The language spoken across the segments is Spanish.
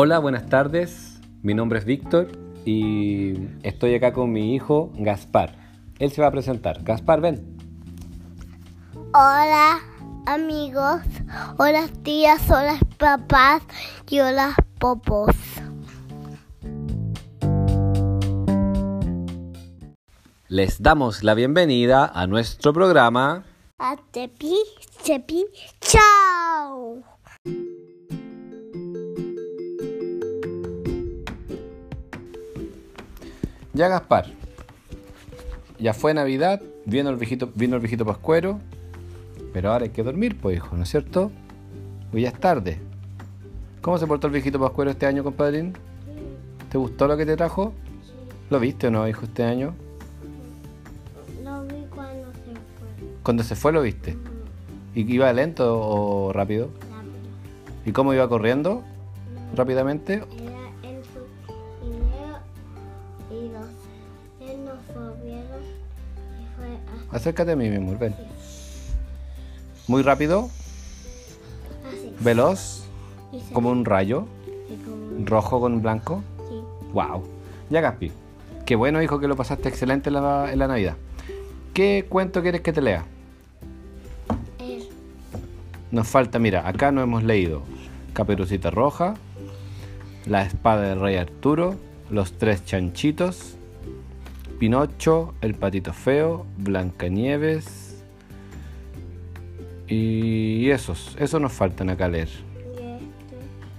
Hola, buenas tardes. Mi nombre es Víctor y estoy acá con mi hijo Gaspar. Él se va a presentar. Gaspar, ven. Hola amigos, hola tías, hola papás y hola popos. Les damos la bienvenida a nuestro programa. A tepi, tepi, chao. Ya Gaspar. Ya fue Navidad, vino el viejito, vino el viejito Pascuero, pero ahora hay que dormir, pues hijo, ¿no es cierto? Hoy ya es tarde. ¿Cómo se portó el viejito Pascuero este año, compadrín? ¿Te gustó lo que te trajo? ¿Lo viste o no, hijo, este año? Lo vi cuando se fue. Cuando se fue lo viste. ¿Y iba lento o rápido? Rápido. ¿Y cómo iba corriendo? ¿Rápidamente? Acércate a mí, mi amor, ven. Muy rápido, así. veloz, como un rayo, rojo con blanco. sí. Wow. Ya, Gaspi. Qué bueno, hijo, que lo pasaste excelente en la, en la Navidad. ¿Qué cuento quieres que te lea? Él. Nos falta, mira, acá no hemos leído Caperucita Roja, La Espada del Rey Arturo, Los Tres Chanchitos, Pinocho, El Patito Feo, Blancanieves y esos, esos nos faltan acá leer.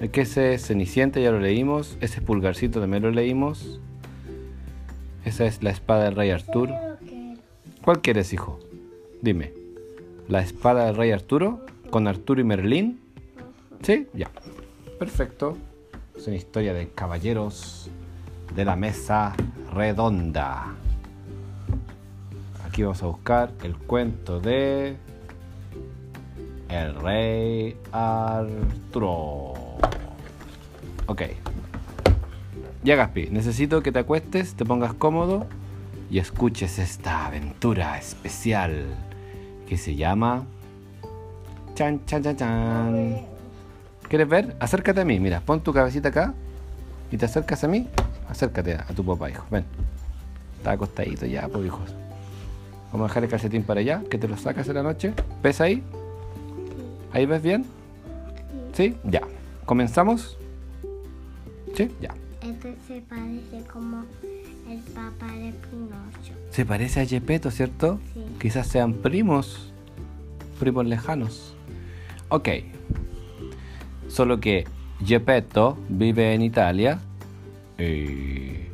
El que ese es Cenicienta ya lo leímos, ese es Pulgarcito también lo leímos. Esa es La Espada del Rey Arturo. ¿Cuál quieres, hijo? Dime. ¿La espada del rey Arturo? ¿Con Arturo y Merlín? ¿Sí? Ya. Perfecto. Es una historia de caballeros de la mesa redonda. Aquí vamos a buscar el cuento de... El rey Arturo. Ok. Ya, Gaspi, necesito que te acuestes, te pongas cómodo y escuches esta aventura especial que se llama Chan Chan Chan Chan. ¿Quieres ver? Acércate a mí, mira, pon tu cabecita acá y te acercas a mí. Acércate a, a tu papá, hijo. Ven. Está acostadito ya, pues hijos. Vamos a dejar el calcetín para allá, que te lo sacas en la noche. ¿Ves ahí? ¿Ahí ves bien? ¿Sí? Ya. ¿Comenzamos? ¿Sí? Ya. Este se parece como el papá de Pinocho. Se parece a Gepetto, ¿cierto? Sí. Quizás sean primos, primos lejanos. Ok. Solo que Gepetto vive en Italia y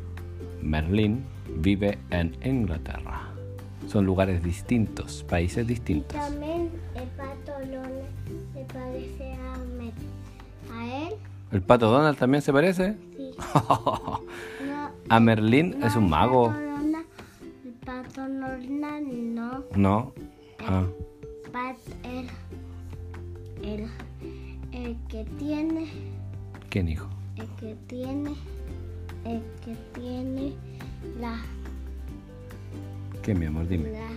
Merlín vive en Inglaterra. Son lugares distintos, países Y distintos. también el pato Lone se parece a, a él. ¿El pato Donald también se parece? Sí. No, A Merlín no, es un el mago. el pato normal no. No. Ah, Pat, el, el, el que tiene, ¿quién hijo? el que tiene, que tiene la, ¿Quién, mi amor? Dime. la,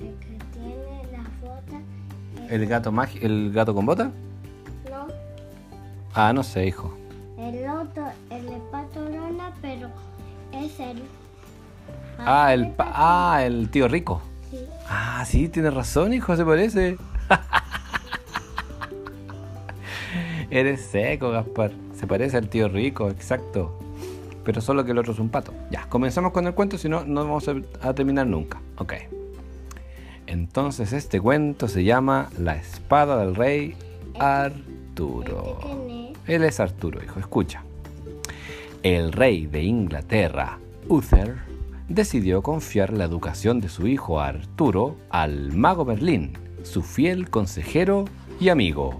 el que tiene la bota, ¿El gato mágico? ¿El gato con bota? no, Ah, no sé, hijo. el otro, el de pato Lona, pero es el. Ah, el, pa- ah, el tío rico. Sí. Ah, sí, tienes razón, hijo, se parece. Eres seco, Gaspar. Se parece al tío rico, exacto. Pero solo que el otro es un pato. Ya, comenzamos con el cuento, si no, no vamos a, a terminar nunca. Ok. Entonces, este cuento se llama La espada del rey Arturo. Este tiene- Él es Arturo, hijo, escucha. El rey de Inglaterra, Uther, decidió confiar la educación de su hijo Arturo al mago Merlín, su fiel consejero y amigo.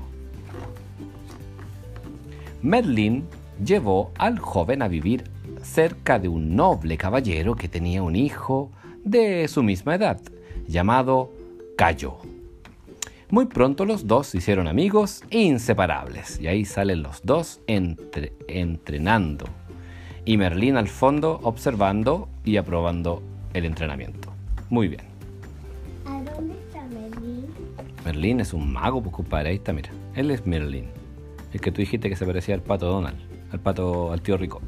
Merlín llevó al joven a vivir cerca de un noble caballero que tenía un hijo de su misma edad, llamado Cayo. Muy pronto los dos se hicieron amigos inseparables y ahí salen los dos entre- entrenando y Merlín al fondo observando y aprobando el entrenamiento. Muy bien. ¿A dónde está Merlín? Merlín es un mago, pues compadre, ahí está, mira. Él es Merlín. El que tú dijiste que se parecía al pato Donald, al pato, al tío rico.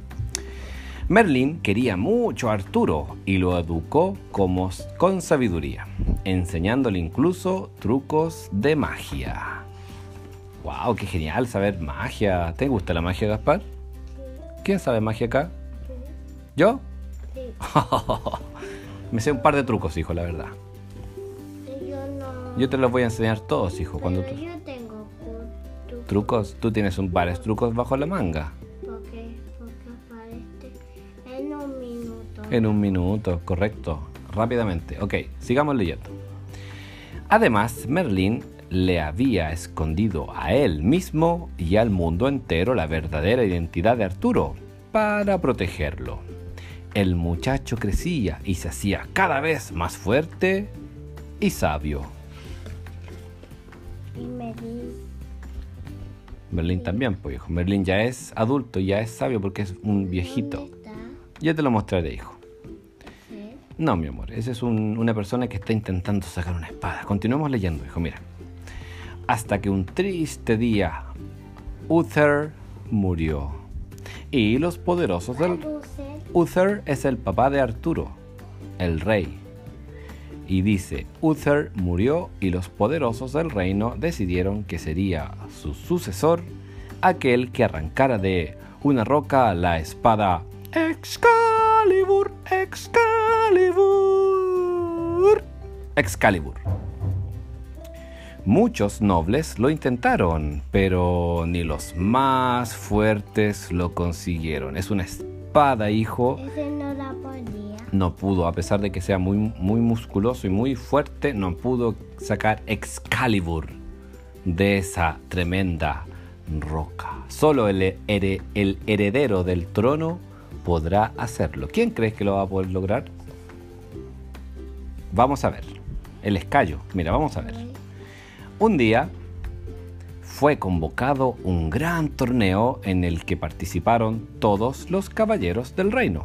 Merlin quería mucho a Arturo y lo educó como, con sabiduría, enseñándole incluso trucos de magia. ¡Wow! ¡Qué genial saber magia! ¿Te gusta la magia, Gaspar? ¿Quién sabe magia acá? ¿Yo? Sí. Me sé un par de trucos, hijo, la verdad. Yo no. Yo te los voy a enseñar todos, hijo. Cuando tú... yo Trucos, tú tienes un par de trucos bajo la manga. Porque, porque aparece en un minuto. En un minuto, correcto. Rápidamente. Ok, sigamos leyendo. Además, Merlín le había escondido a él mismo y al mundo entero la verdadera identidad de Arturo para protegerlo. El muchacho crecía y se hacía cada vez más fuerte y sabio. Y. Merlín también, pues hijo. Merlín ya es adulto, ya es sabio porque es un viejito. Ya te lo mostraré, hijo. No, mi amor, esa es un- una persona que está intentando sacar una espada. Continuemos leyendo, hijo, mira. Hasta que un triste día, Uther murió. Y los poderosos del... Uther es el papá de Arturo, el rey. Y dice, Uther murió y los poderosos del reino decidieron que sería su sucesor aquel que arrancara de una roca la espada Excalibur, Excalibur, Excalibur. Muchos nobles lo intentaron, pero ni los más fuertes lo consiguieron. Es una espada, hijo, no pudo, a pesar de que sea muy, muy musculoso y muy fuerte, no pudo sacar Excalibur de esa tremenda roca. Solo el, el heredero del trono podrá hacerlo. ¿Quién crees que lo va a poder lograr? Vamos a ver. El escayo. Mira, vamos a ver. Un día fue convocado un gran torneo en el que participaron todos los caballeros del reino.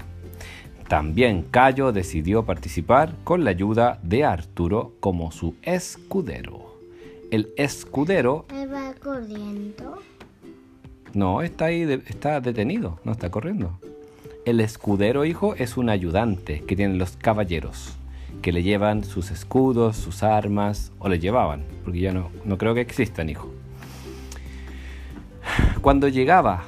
También Cayo decidió participar con la ayuda de Arturo como su escudero. El escudero Él va corriendo. no está ahí, de- está detenido, no está corriendo. El escudero, hijo, es un ayudante que tienen los caballeros, que le llevan sus escudos, sus armas, o le llevaban, porque ya no, no creo que existan, hijo. Cuando llegaba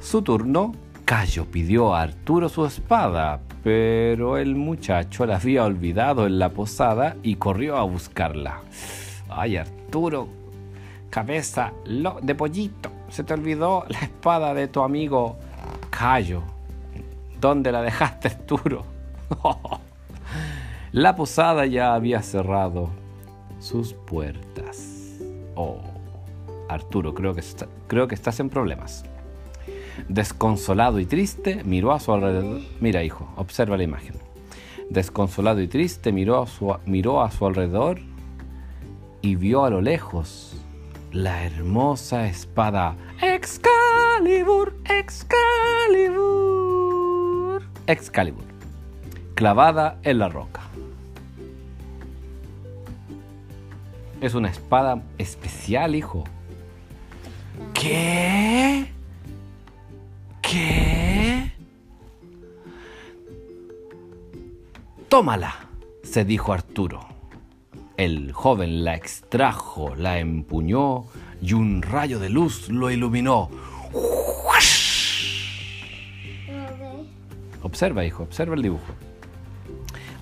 su turno, Cayo pidió a Arturo su espada, pero el muchacho la había olvidado en la posada y corrió a buscarla. Ay, Arturo, cabeza de pollito, se te olvidó la espada de tu amigo Cayo. ¿Dónde la dejaste, Arturo? la posada ya había cerrado sus puertas. Oh, Arturo, creo que, está- creo que estás en problemas. Desconsolado y triste, miró a su alrededor. Mira, hijo, observa la imagen. Desconsolado y triste, miró a su, miró a su alrededor y vio a lo lejos la hermosa espada Excalibur, Excalibur, Excalibur, clavada en la roca. Es una espada especial, hijo. ¿Qué? ¿Qué? Tómala, se dijo Arturo. El joven la extrajo, la empuñó y un rayo de luz lo iluminó. Observa, hijo, observa el dibujo.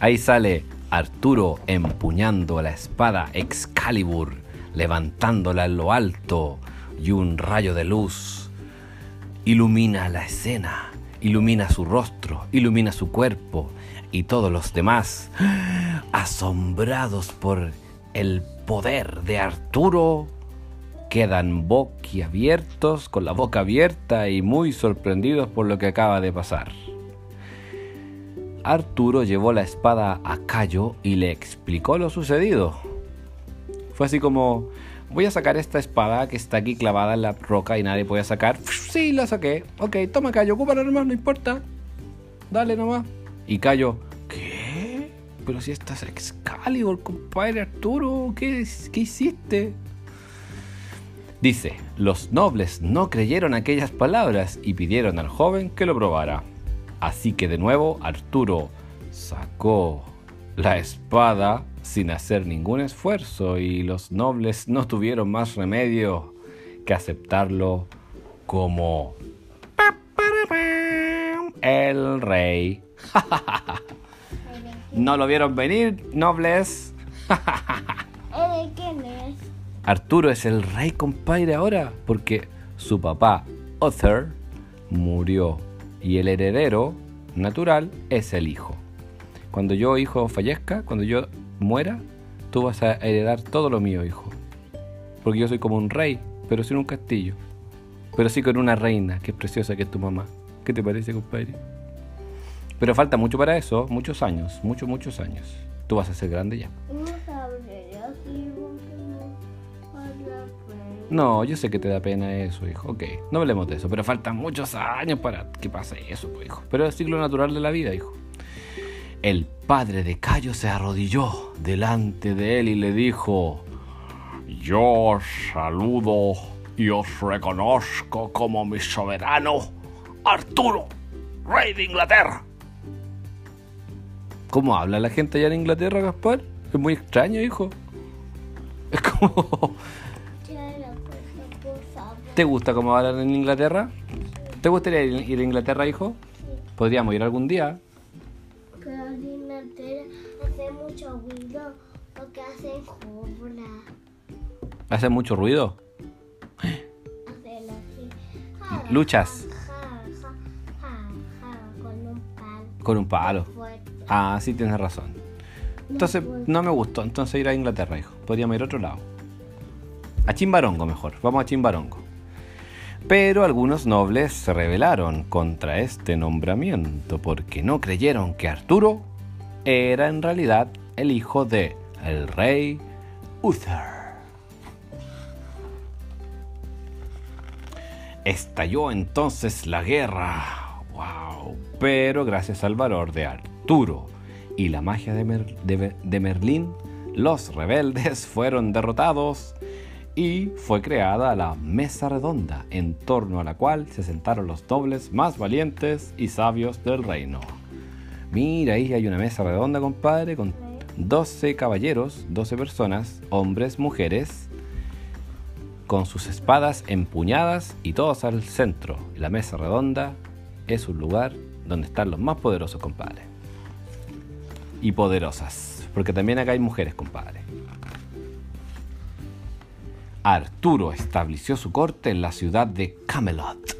Ahí sale Arturo empuñando la espada Excalibur, levantándola en lo alto, y un rayo de luz ilumina la escena, ilumina su rostro, ilumina su cuerpo, y todos los demás, asombrados por el poder de Arturo, quedan boquiabiertos, con la boca abierta y muy sorprendidos por lo que acaba de pasar. Arturo llevó la espada a Cayo y le explicó lo sucedido. Fue así como, voy a sacar esta espada que está aquí clavada en la roca y nadie puede sacar. Sí, la saqué. Ok, toma Cayo, ocúpala nomás, no importa. Dale nomás. Y Cayo, ¿qué? Pero si esta es Excalibur, compadre Arturo, ¿qué, qué hiciste? Dice, los nobles no creyeron aquellas palabras y pidieron al joven que lo probara. Así que de nuevo Arturo sacó la espada sin hacer ningún esfuerzo y los nobles no tuvieron más remedio que aceptarlo como el rey. ¿No lo vieron venir, nobles? ¿Eh, ¿De quién es? Arturo es el rey, compadre, ahora, porque su papá, Uther, murió y el heredero natural es el hijo. Cuando yo, hijo, fallezca, cuando yo muera, tú vas a heredar todo lo mío, hijo. Porque yo soy como un rey, pero sin un castillo. Pero sí con una reina, que es preciosa, que es tu mamá. ¿Qué te parece, compadre? Pero falta mucho para eso, muchos años, muchos, muchos años. Tú vas a ser grande ya. No yo sé que te da pena eso, hijo. Ok, no hablemos de eso, pero faltan muchos años para que pase eso, pues, hijo. Pero es el ciclo natural de la vida, hijo. El padre de Cayo se arrodilló delante de él y le dijo, Yo os saludo y os reconozco como mi soberano, Arturo, rey de Inglaterra. ¿Cómo habla la gente allá en Inglaterra, Gaspar? Es muy extraño, hijo. Es como... ¿Te gusta cómo hablan en Inglaterra? ¿Te gustaría ir ir a Inglaterra, hijo? Podríamos ir algún día. Ruido porque hacen cobra. ¿Hace mucho ruido? Luchas. Con un palo Con un palo. Ah, sí, tienes razón. Entonces, no me gustó. Entonces ir a Inglaterra, hijo. Podríamos ir a otro lado. A Chimbarongo mejor. Vamos a Chimbarongo. Pero algunos nobles se rebelaron contra este nombramiento porque no creyeron que Arturo era en realidad el hijo de el rey Uther. Estalló entonces la guerra. ¡Wow! Pero gracias al valor de Arturo y la magia de, Mer- de- de Merlín, los rebeldes fueron derrotados y fue creada la mesa redonda en torno a la cual se sentaron los nobles más valientes y sabios del reino. Mira, ahí hay una mesa redonda, compadre, con 12 caballeros, 12 personas, hombres, mujeres, con sus espadas empuñadas y todos al centro. La mesa redonda es un lugar donde están los más poderosos, compadre. Y poderosas, porque también acá hay mujeres, compadre. Arturo estableció su corte en la ciudad de Camelot.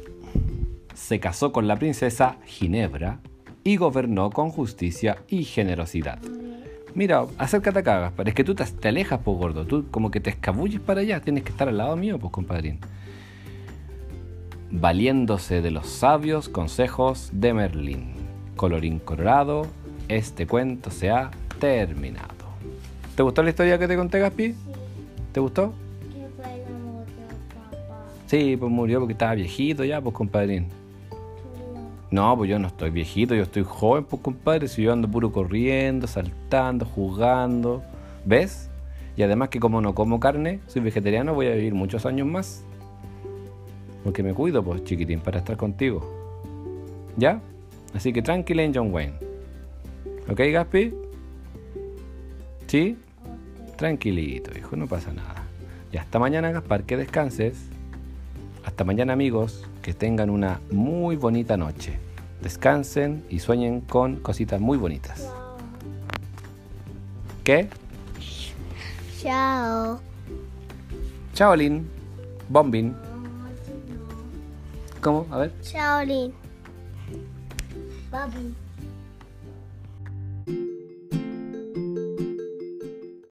Se casó con la princesa Ginebra y gobernó con justicia y generosidad. Mira, acércate acá, Gaspar. Es que tú te, te alejas, pues, gordo. Tú como que te escabulles para allá. Tienes que estar al lado mío, pues, compadrín. Valiéndose de los sabios consejos de Merlín. Colorín colorado, este cuento se ha terminado. ¿Te gustó la historia que te conté, Gaspi? Sí, ¿Te gustó? que fue el amor de papá. Sí, pues murió porque estaba viejito ya, pues, compadrín. No, pues yo no estoy viejito, yo estoy joven, pues compadre, si yo ando puro corriendo, saltando, jugando, ¿ves? Y además que como no como carne, soy vegetariano, voy a vivir muchos años más. Porque me cuido, pues chiquitín, para estar contigo. ¿Ya? Así que tranquila en John Wayne. ¿Ok, Gaspi? ¿Sí? Tranquilito, hijo, no pasa nada. Y hasta mañana, Gaspar, que descanses. Hasta mañana, amigos, que tengan una muy bonita noche. Descansen y sueñen con cositas muy bonitas. Chao. ¿Qué? Chao. Chaolin. Bombin. No, así no. ¿Cómo? A ver. Shaolin. Papi.